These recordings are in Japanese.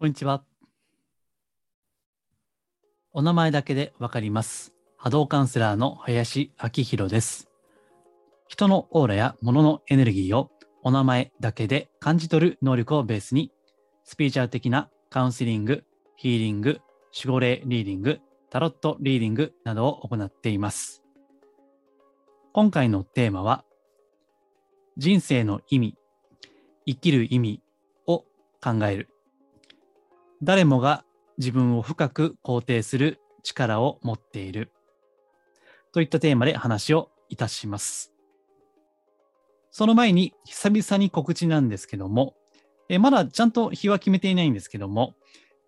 こんにちは。お名前だけでわかります。波動カウンセラーの林明宏です。人のオーラや物のエネルギーをお名前だけで感じ取る能力をベースに、スピーチャー的なカウンセリング、ヒーリング、守護霊リーディング、タロットリーディングなどを行っています。今回のテーマは、人生の意味、生きる意味を考える。誰もが自分を深く肯定する力を持っている。といったテーマで話をいたします。その前に久々に告知なんですけども、えまだちゃんと日は決めていないんですけども、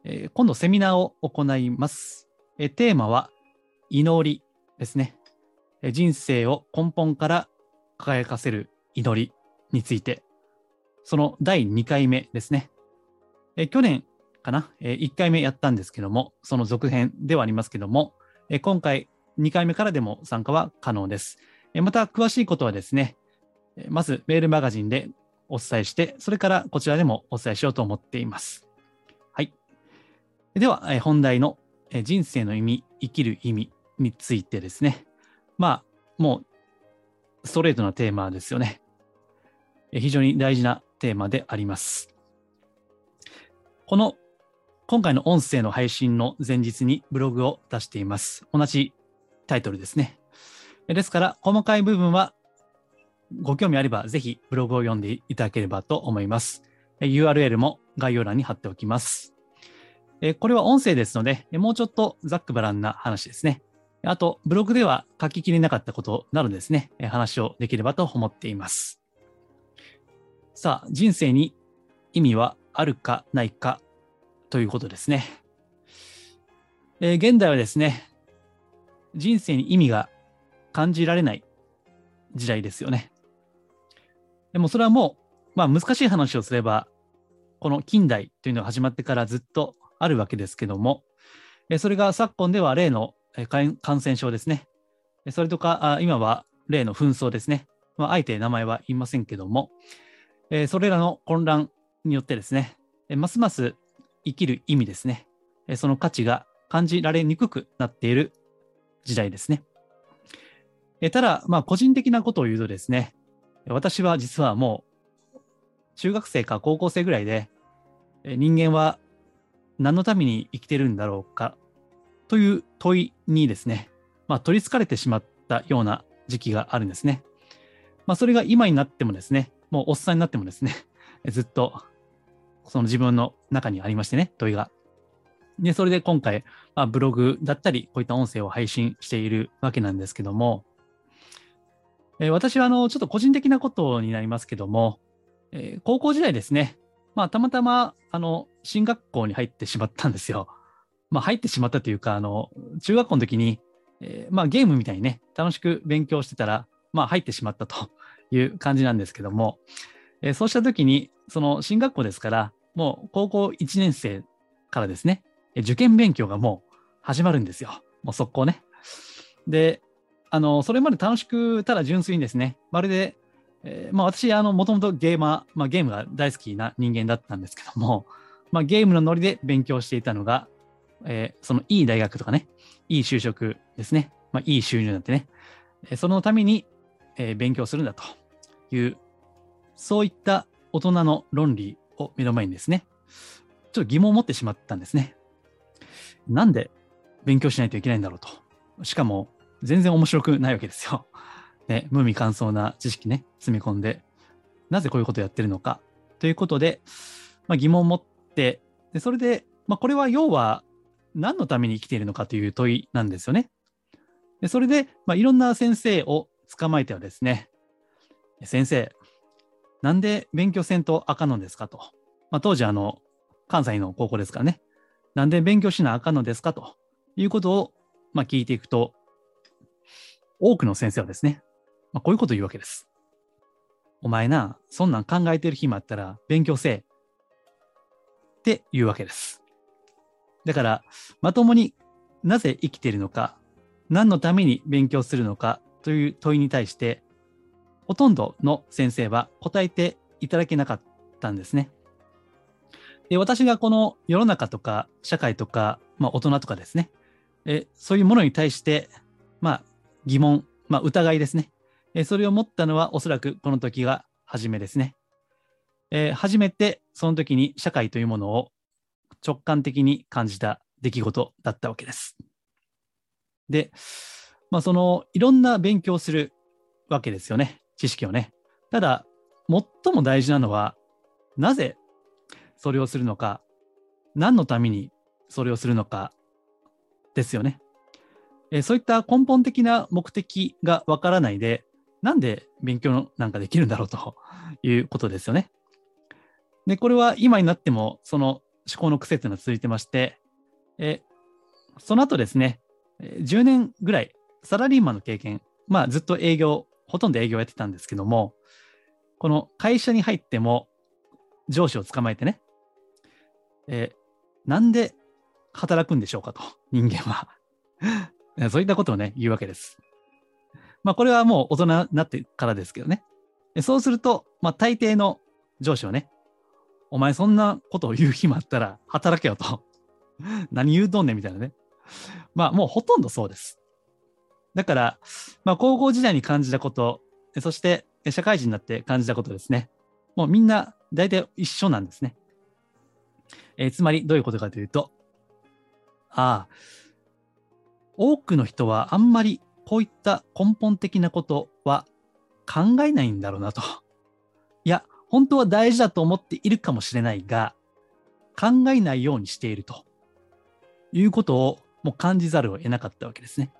え今度セミナーを行います。えテーマは祈りですね。え人生を根本から輝かせる祈りについて、その第2回目ですね。え去年かな、え1回目やったんですけども、その続編ではありますけども、え今回2回目からでも参加は可能です。えまた詳しいことはですね、まずメールマガジンでお伝えして、それからこちらでもお伝えしようと思っています。はい。では、え本題のえ人生の意味、生きる意味についてですね。まあ、もうストレートなテーマですよね。え非常に大事なテーマであります。この今回の音声の配信の前日にブログを出しています。同じタイトルですね。ですから、細かい部分はご興味あれば、ぜひブログを読んでいただければと思います。URL も概要欄に貼っておきます。これは音声ですので、もうちょっとざっくばらんな話ですね。あと、ブログでは書ききれなかったことなどですね、話をできればと思っています。さあ、人生に意味はあるかないかということですね。えー現代はですね、人生に意味が感じられない時代ですよね。でもそれはもう、まあ難しい話をすれば、この近代というのが始まってからずっとあるわけですけども、それが昨今では例の感染症ですね。それとか、今は例の紛争ですね。まあ、あえて名前は言いませんけども、それらの混乱によってですね、ますます生きる意味ですね、その価値が感じられにくくなっている時代ですね。ただ、まあ、個人的なことを言うとですね、私は実はもう、中学生か高校生ぐらいで、人間は何のために生きてるんだろうかという問いにですね、まあ、取り憑かれてしまったような時期があるんですね。まあ、それが今になってもですね、もうおっさんになってもですね、ずっとその自分の中にありましてね、問いが。で、それで今回、まあ、ブログだったり、こういった音声を配信しているわけなんですけども、えー私はあの、ちょっと個人的なことになりますけども、えー高校時代ですね、まあ、たまたま、あの、進学校に入ってしまったんですよ。まあ、入ってしまったというか、あの、中学校の時に、えーまあ、ゲームみたいにね、楽しく勉強してたら、まあ、入ってしまったという感じなんですけども、えーそうした時に、その進学校ですから、もう高校1年生からですね、え受験勉強がもう始まるんですよ。もう速攻ね。で、あの、それまで楽しく、ただ純粋にですね、まるで、えーまあ私、あの、もともとゲーマー、まあゲームが大好きな人間だったんですけども、まあゲームのノリで勉強していたのが、えーそのいい大学とかね、いい就職ですね、まあいい収入になってね、えーそのために、えー勉強するんだという、そういった大人の論理を目の前にですね、ちょっと疑問を持ってしまったんですね。なんで勉強しないといけないんだろうと。しかも、全然面白くないわけですよ。ね、無味乾燥な知識ね、詰め込んで、なぜこういうことをやってるのか。ということで、まあ、疑問を持って、でそれで、まあ、これは要は何のために生きているのかという問いなんですよね。でそれで、まあ、いろんな先生を捕まえてはですね、先生、なんで勉強せんとあかんのですかと。まあ、当時、あの、関西の高校ですからね、なんで勉強しなあかんのですかということを、まあ、聞いていくと、多くの先生はですね、まあ、こういうことを言うわけです。お前な、そんなん考えてる暇あったら勉強せえ。って言うわけです。だから、まともになぜ生きてるのか、何のために勉強するのかという問いに対して、ほとんどの先生は答えていただけなかったんですね。で私がこの世の中とか社会とか、まあ、大人とかですね、えそういうものに対して、まあ、疑問、まあ、疑いですね、えそれを持ったのはおそらくこの時が初めですね。えー、初めてその時に社会というものを直感的に感じた出来事だったわけです。で、まあ、そのいろんな勉強をするわけですよね、知識をね。ただ、最も大事なのは、なぜそれをするのか、何のためにそれをするのかですよね。えそういった根本的な目的がわからないで、なんで勉強なんかできるんだろうということですよね。で、これは今になってもその思考の癖というのは続いてまして、えその後ですね、10年ぐらいサラリーマンの経験、まあずっと営業、ほとんど営業やってたんですけども、この会社に入っても上司を捕まえてね、えなんで働くんでしょうかと、人間は。そういったことをね、言うわけです。まあ、これはもう大人になってからですけどね。そうすると、まあ、大抵の上司はね、お前そんなことを言う暇あったら働けよと。何言うとんねんみたいなね。まあ、もうほとんどそうです。だから、まあ、高校時代に感じたこと、そして社会人になって感じたことですね。もうみんな大体一緒なんですね。えー、つまりどういうことかというと、ああ、多くの人はあんまりこういった根本的なことは考えないんだろうなと。いや、本当は大事だと思っているかもしれないが、考えないようにしているということをもう感じざるを得なかったわけですね。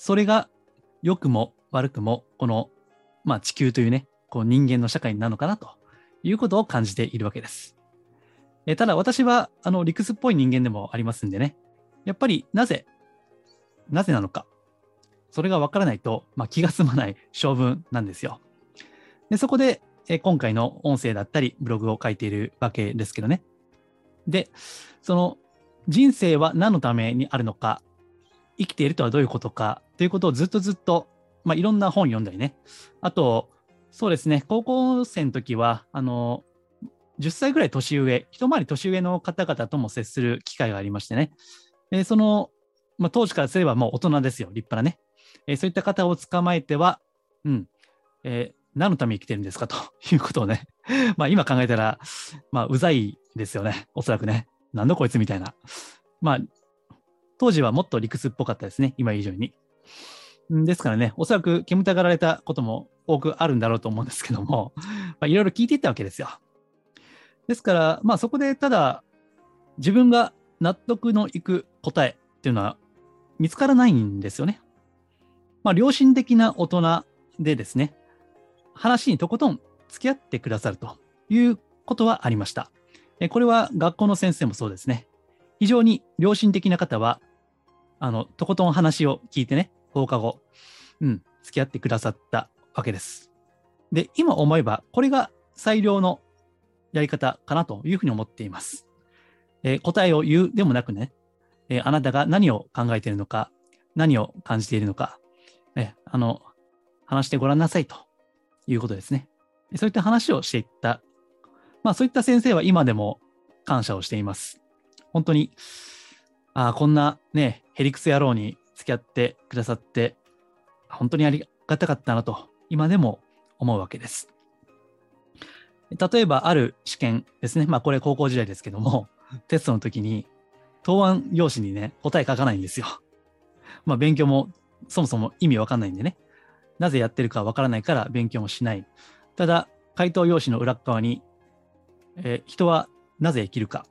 それが良くも悪くもこの、まあ、地球というね、こう人間の社会なのかなということを感じているわけです。えただ私はあの理屈っぽい人間でもありますんでね、やっぱりなぜ、なぜなのか、それがわからないと、まあ、気が済まない性分なんですよ。でそこで、え今回の音声だったりブログを書いているわけですけどね。で、その人生は何のためにあるのか、生きているとはどういうことかということをずっとずっと、まあ、いろんな本読んだりね。あと、そうですね、高校生の時は、あの、10歳ぐらい年上、一回り年上の方々とも接する機会がありましてね。でその、まあ、当時からすればもう大人ですよ、立派なね。えー、そういった方を捕まえては、うん、えー、何のために生きてるんですか？ということをね、まあ今考えたら、まあうざいですよね、おそらくね。なんだこいつみたいな。まあ、当時はもっと理屈っぽかったですね、今以上に。ですからね、おそらく煙たがられたことも多くあるんだろうと思うんですけども、まあ、いろいろ聞いていったわけですよ。ですから、まあそこでただ自分が納得のいく答えっていうのは見つからないんですよね。まあ良心的な大人でですね、話にとことん付き合ってくださるということはありました。これは学校の先生もそうですね。非常に良心的な方は、あの、とことん話を聞いてね、放課後、うん、付き合ってくださったわけです。で、今思えば、これが最良のやり方かなというふうに思っています。えー、答えを言うでもなくね、えー、あなたが何を考えているのか、何を感じているのか、えー、あの、話してごらんなさいということですね。そういった話をしていった。まあそういった先生は今でも感謝をしています。本当に、ああ、こんなね、ヘリクス野郎に付き合ってくださって、本当にありがたかったなと、今でも思うわけです。例えば、ある試験ですね。まあ、これ高校時代ですけども、テストの時に、答案用紙にね、答え書かないんですよ。まあ、勉強もそもそも意味わかんないんでね。なぜやってるかわからないから勉強もしない。ただ、回答用紙の裏側に、えー、人はなぜ生きるか。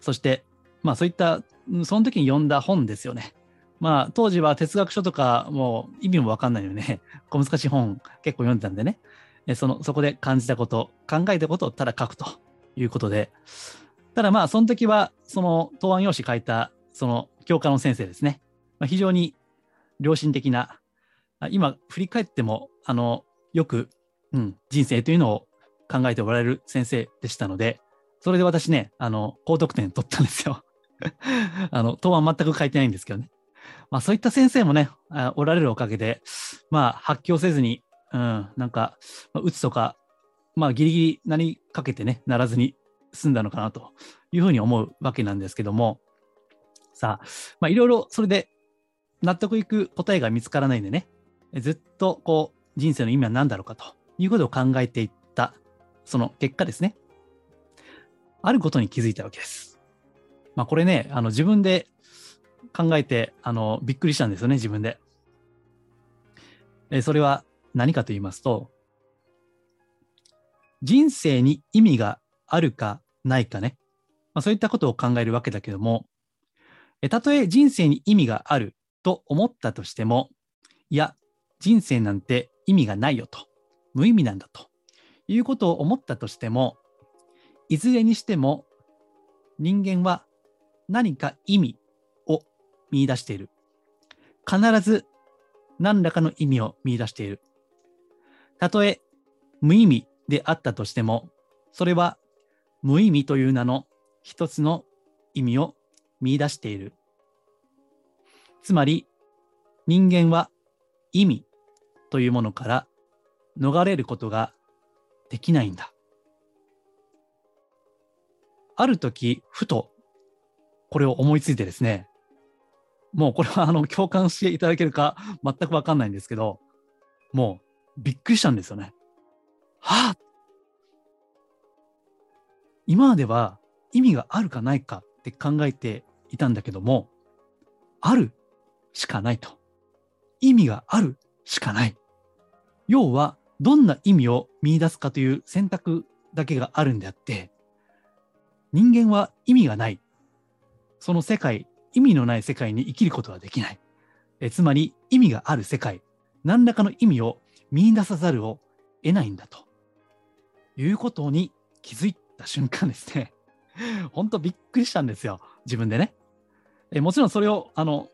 そして、まあそういった、その時に読んだ本ですよね。まあ当時は哲学書とかもう意味もわかんないよね。小難しい本結構読んでたんでね。その、そこで感じたこと、考えたことをただ書くということで。ただまあその時は、その答案用紙書いた、その教科の先生ですね。まあ、非常に良心的な、今振り返っても、あの、よく、うん、人生というのを考えておられる先生でしたので、それで私ね、あの、高得点取ったんですよ。あの、答案全く書いてないんですけどね。まあそういった先生もね、おられるおかげで、まあ発狂せずに、うん、なんか、まあ、打つとか、まあギリギリ何かけてね、ならずに済んだのかなというふうに思うわけなんですけども、さあ、まあ、いろいろそれで納得いく答えが見つからないんでね、ずっとこう人生の意味は何だろうかということを考えていったその結果ですね、あることに気づいたわけです。まあ、これね、あの自分で考えてあのびっくりしたんですよね、自分で。えそれは何かと言いますと、人生に意味があるかないかね、まあ、そういったことを考えるわけだけども、えたとえ人生に意味があると思ったとしても、いや、人生なんて意味がないよと、無意味なんだと。いうことを思ったとしても、いずれにしても人間は何か意味見出している。必ず何らかの意味を見出している。たとえ無意味であったとしても、それは無意味という名の一つの意味を見出している。つまり、人間は意味というものから逃れることができないんだ。ある時、ふとこれを思いついてですね、もうこれはあの共感していただけるか全くわかんないんですけど、もうびっくりしたんですよね。はあ今までは意味があるかないかって考えていたんだけども、あるしかないと。意味があるしかない。要は、どんな意味を見出すかという選択だけがあるんであって、人間は意味がない。その世界、意味のない世界に生きることはできない。えつまり、意味がある世界、何らかの意味を見出さざるを得ないんだということに気づいた瞬間ですね。本当びっくりしたんですよ。自分でね。えもちろんそれをあの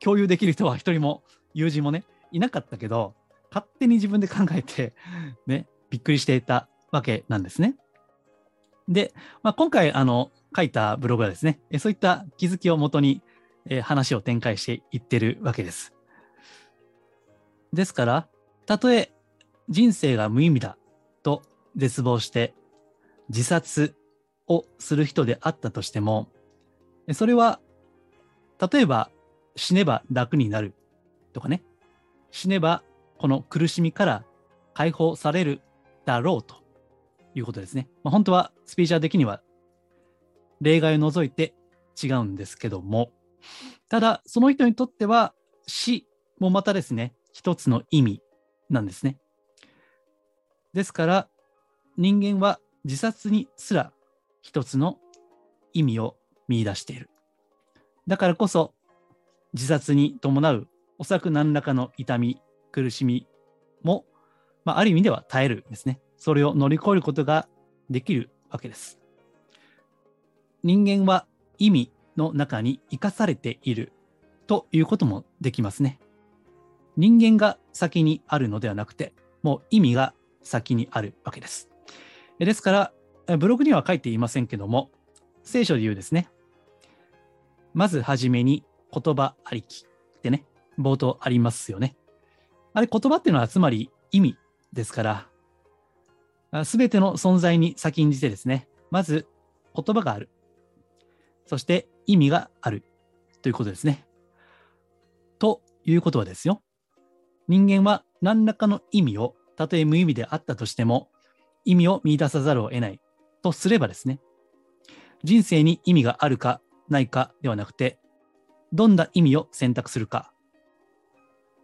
共有できる人は一人も友人もね、いなかったけど、勝手に自分で考えて、ね、びっくりしていたわけなんですね。で、まあ、今回あの書いたブログはですね、そういった気づきをもとに、話を展開していってるわけです。ですから、たとえ人生が無意味だと絶望して自殺をする人であったとしても、それは、例えば死ねば楽になるとかね、死ねばこの苦しみから解放されるだろうということですね。まあ、本当はスピーチャー的には例外を除いて違うんですけども、ただその人にとっては死もまたですね、一つの意味なんですね。ですから人間は自殺にすら一つの意味を見出している。だからこそ自殺に伴うおそらく何らかの痛み、苦しみも、まあ、ある意味では耐えるですね。それを乗り越えることができるわけです。人間は意味の中に生かされているということもできますね。人間が先にあるのではなくて、もう意味が先にあるわけです。ですから、ブログには書いていませんけども、聖書で言うですね、まずはじめに言葉ありきってね、冒頭ありますよね。あれ、言葉っていうのはつまり意味ですから、すべての存在に先んじてですね、まず言葉がある。そして意味があるということですね。ということはですよ。人間は何らかの意味を、たとえ無意味であったとしても、意味を見出さざるを得ないとすればですね、人生に意味があるかないかではなくて、どんな意味を選択するか。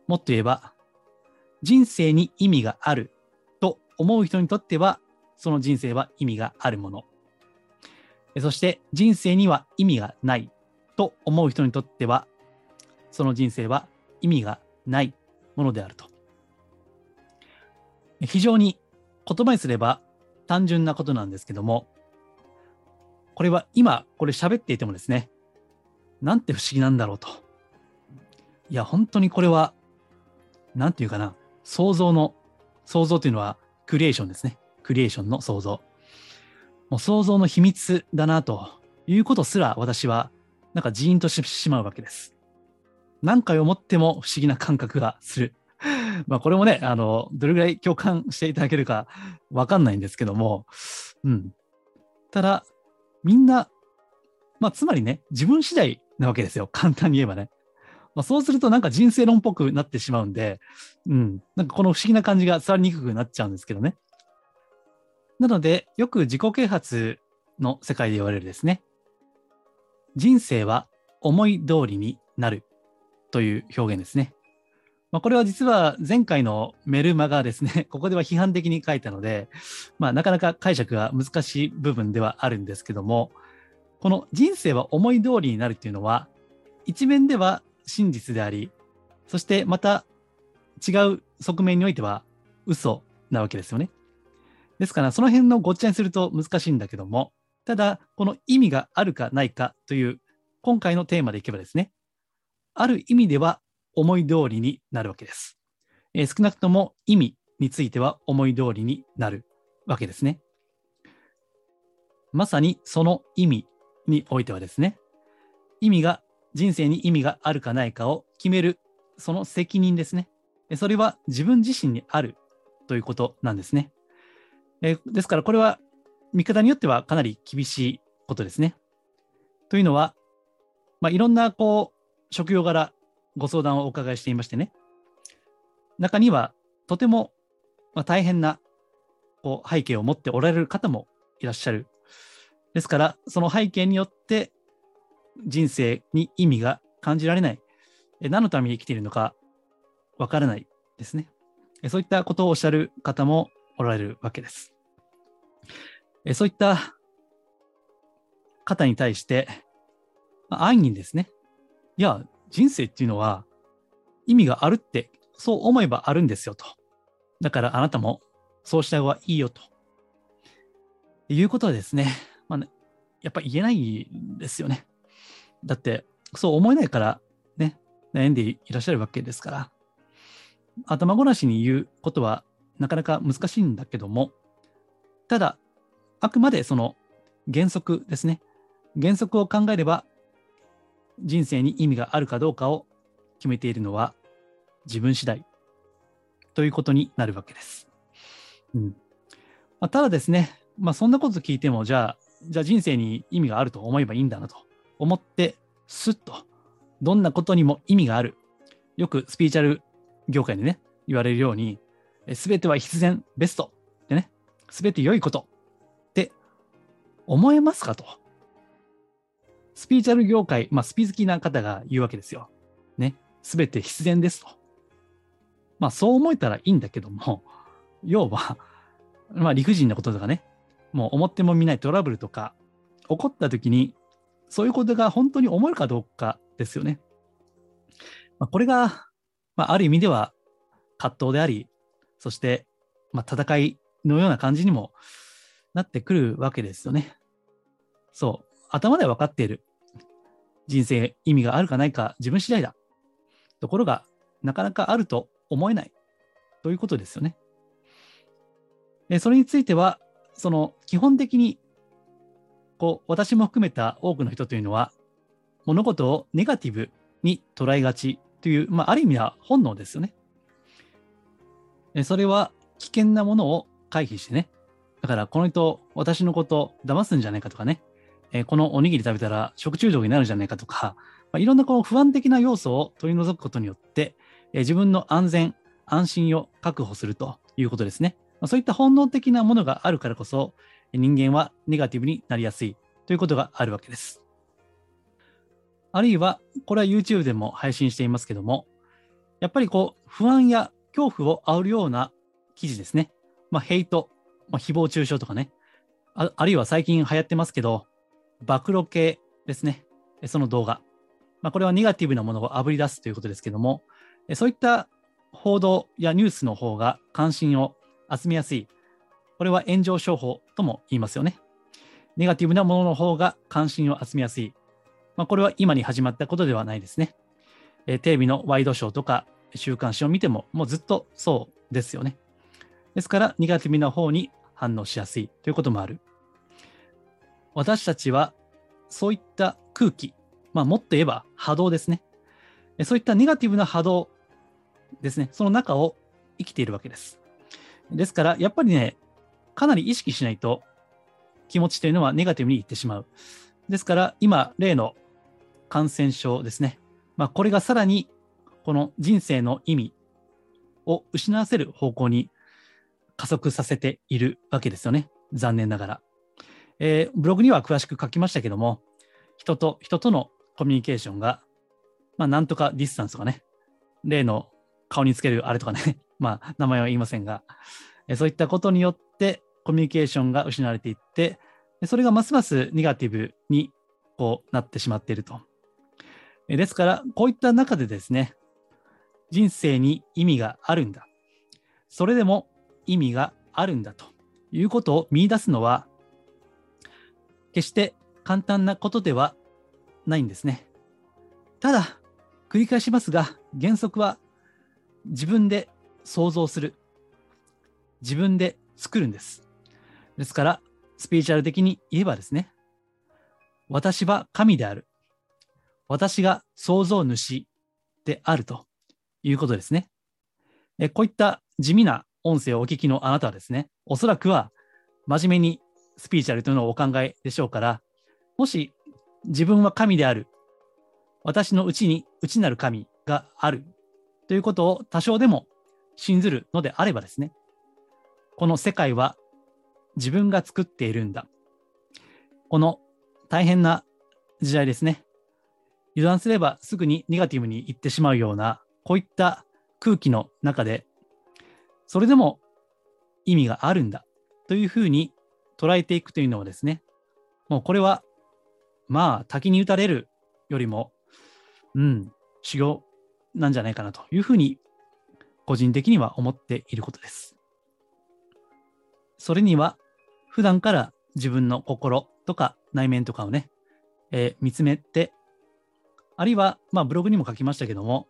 もっと言えば、人生に意味があると思う人にとっては、その人生は意味があるもの。そして人生には意味がないと思う人にとっては、その人生は意味がないものであると。非常に言葉にすれば単純なことなんですけども、これは今、これ喋っていてもですね、なんて不思議なんだろうと。いや、本当にこれは、なんていうかな、想像の、想像というのはクリエーションですね。クリエーションの想像。もう想像の秘密だなということすら私はなんかジーンとしてしまうわけです。何回思っても不思議な感覚がする。まあこれもね、あの、どれぐらい共感していただけるかわかんないんですけども、うん。ただ、みんな、まあ、つまりね、自分次第なわけですよ。簡単に言えばね。まあ、そうするとなんか人生論っぽくなってしまうんで、うん、なんかこの不思議な感じが伝わりにくくなっちゃうんですけどね。なので、よく自己啓発の世界で言われるですね。人生は思い通りになるという表現ですね。まあ、これは実は前回のメルマガですね、ここでは批判的に書いたので、まあ、なかなか解釈が難しい部分ではあるんですけども、この人生は思い通りになるっていうのは、一面では真実であり、そしてまた違う側面においては嘘なわけですよね。ですから、その辺のごっちゃにすると難しいんだけども、ただ、この意味があるかないかという、今回のテーマでいけばですね、ある意味では思い通りになるわけです。えー、少なくとも意味については思い通りになるわけですね。まさにその意味においてはですね、意味が、人生に意味があるかないかを決める、その責任ですね。それは自分自身にあるということなんですね。えですからこれは見方によってはかなり厳しいことですね。というのは、まあ、いろんなこう職業柄ご相談をお伺いしていましてね、中にはとてもま大変なこう背景を持っておられる方もいらっしゃる。ですから、その背景によって人生に意味が感じられない。何のために生きているのかわからないですね。そういったことをおっしゃる方もおられるわけです。えそういった方に対して、まあ安易にですね、いや、人生っていうのは意味があるって、そう思えばあるんですよと。だからあなたもそうした方がいいよと。いうことはですね、まあね、やっぱ言えないですよね。だって、そう思えないからね、悩んでいらっしゃるわけですから、頭ごなしに言うことはなかなか難しいんだけども、ただ、あくまでその原則ですね。原則を考えれば、人生に意味があるかどうかを決めているのは自分次第ということになるわけです。うんまあ、ただですね、まあ、そんなこと聞いても、じゃあ、じゃあ人生に意味があると思えばいいんだなと思って、すっと、どんなことにも意味がある。よくスピーチャル業界でね、言われるように、すべては必然ベストでね、すべて良いこと思えますかと。スピーチャル業界、まあ、スピー好きな方が言うわけですよ。ね。すべて必然ですと。まあ、そう思えたらいいんだけども、要は、まあ、理不尽なこととかね、もう思ってもみないトラブルとか、起こった時に、そういうことが本当に思えるかどうかですよね。まあ、これが、まあ、ある意味では葛藤であり、そして、まあ、戦いのような感じにもなってくるわけですよね。そう。頭では分かっている。人生意味があるかないか自分次第だ。ところが、なかなかあると思えない。ということですよね。それについては、その基本的に、こう、私も含めた多くの人というのは、物事をネガティブに捉えがちという、まあ、ある意味は本能ですよね。それは危険なものを回避してね。だから、この人、私のこと騙すんじゃないかとかね。えこのおにぎり食べたら食中毒になるんじゃないかとか、まあ、いろんなこう不安的な要素を取り除くことによって、え自分の安全、安心を確保するということですね。まあ、そういった本能的なものがあるからこそ、人間はネガティブになりやすいということがあるわけです。あるいは、これは YouTube でも配信していますけども、やっぱりこう、不安や恐怖を煽るような記事ですね。まあ、ヘイト、まあ、誹謗中傷とかねあ。あるいは最近流行ってますけど、暴露系ですね。その動画。まあ、これはネガティブなものをあぶり出すということですけども、そういった報道やニュースの方が関心を集めやすい。これは炎上商法とも言いますよね。ネガティブなものの方が関心を集めやすい。まあ、これは今に始まったことではないですね。えテレビのワイドショーとか週刊誌を見ても、もうずっとそうですよね。ですから、ネガティブな方に反応しやすいということもある。私たちはそういった空気、まあ、もっと言えば波動ですね。そういったネガティブな波動ですね、その中を生きているわけです。ですから、やっぱりね、かなり意識しないと気持ちというのはネガティブにいってしまう。ですから、今、例の感染症ですね。まあ、これがさらに、この人生の意味を失わせる方向に加速させているわけですよね。残念ながら。えー、ブログには詳しく書きましたけども、人と人とのコミュニケーションが、まあ、なんとかディスタンスとかね、例の顔につけるあれとかね、まあ、名前は言いませんが、えー、そういったことによってコミュニケーションが失われていって、それがますますネガティブにこうなってしまっていると。ですから、こういった中でですね、人生に意味があるんだ。それでも意味があるんだということを見出すのは、決して簡単なことではないんですね。ただ、繰り返しますが、原則は自分で想像する。自分で作るんです。ですから、スピーチャル的に言えばですね、私は神である。私が創造主であるということですね。えこういった地味な音声をお聞きのあなたはですね、おそらくは真面目にスピーチャルというのをお考えでしょうから、もし自分は神である、私のうちに内なる神があるということを多少でも信ずるのであればですね、この世界は自分が作っているんだ。この大変な時代ですね。油断すればすぐにネガティブに行ってしまうような、こういった空気の中で、それでも意味があるんだというふうに捉えていくというのはですね、もうこれは、まあ、滝に打たれるよりも、うん、修行なんじゃないかなというふうに、個人的には思っていることです。それには、普段から自分の心とか内面とかをね、えー、見つめて、あるいは、まあ、ブログにも書きましたけども、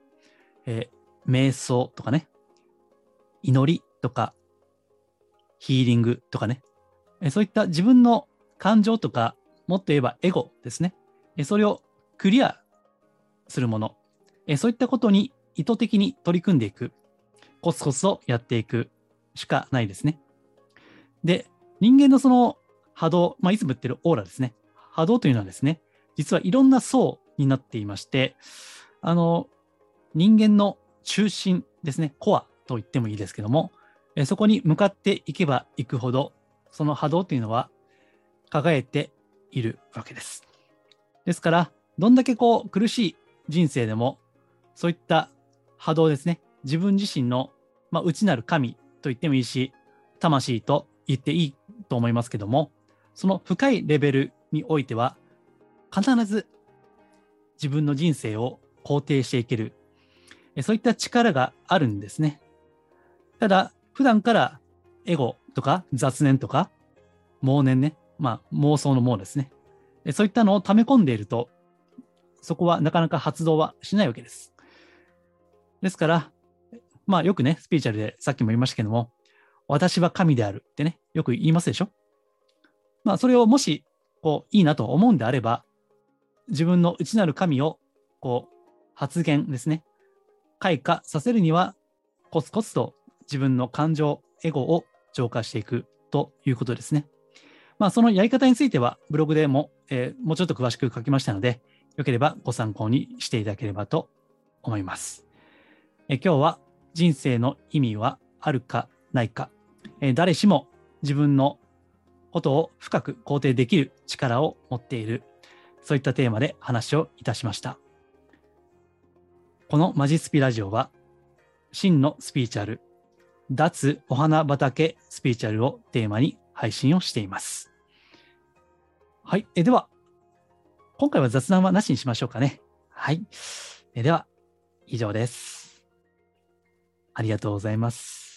えー、瞑想とかね、祈りとか、ヒーリングとかね、そういった自分の感情とか、もっと言えばエゴですね。それをクリアするもの。そういったことに意図的に取り組んでいく。コツコツとやっていくしかないですね。で、人間のその波動、まあ、いつも言ってるオーラですね。波動というのはですね、実はいろんな層になっていまして、あの、人間の中心ですね、コアと言ってもいいですけども、えそこに向かっていけばいくほど、その波動というのは輝いているわけです。ですから、どんだけこう苦しい人生でも、そういった波動ですね、自分自身の、まあ、内なる神と言ってもいいし、魂と言っていいと思いますけども、その深いレベルにおいては、必ず自分の人生を肯定していける、そういった力があるんですね。ただ、普段からエゴとか雑念とか、妄念ね、まあ妄想の妄ですね。そういったのを溜め込んでいると、そこはなかなか発動はしないわけです。ですから、まあよくね、スピーチャルでさっきも言いましたけども、私は神であるってね、よく言いますでしょまあそれをもし、こう、いいなと思うんであれば、自分の内なる神を、こう、発言ですね、開花させるには、コツコツと自分の感情、エゴを浄化していくということですね。まあ、そのやり方についてはブログでも、えー、もうちょっと詳しく書きましたので、よければご参考にしていただければと思います。え今日は人生の意味はあるかないか、え誰しも自分のことを深く肯定できる力を持っている、そういったテーマで話をいたしました。このマジスピラジオは、真のスピーチャル脱お花畑スピーチャルをテーマに配信をしています。はい。えでは、今回は雑談はなしにしましょうかね。はい。えでは、以上です。ありがとうございます。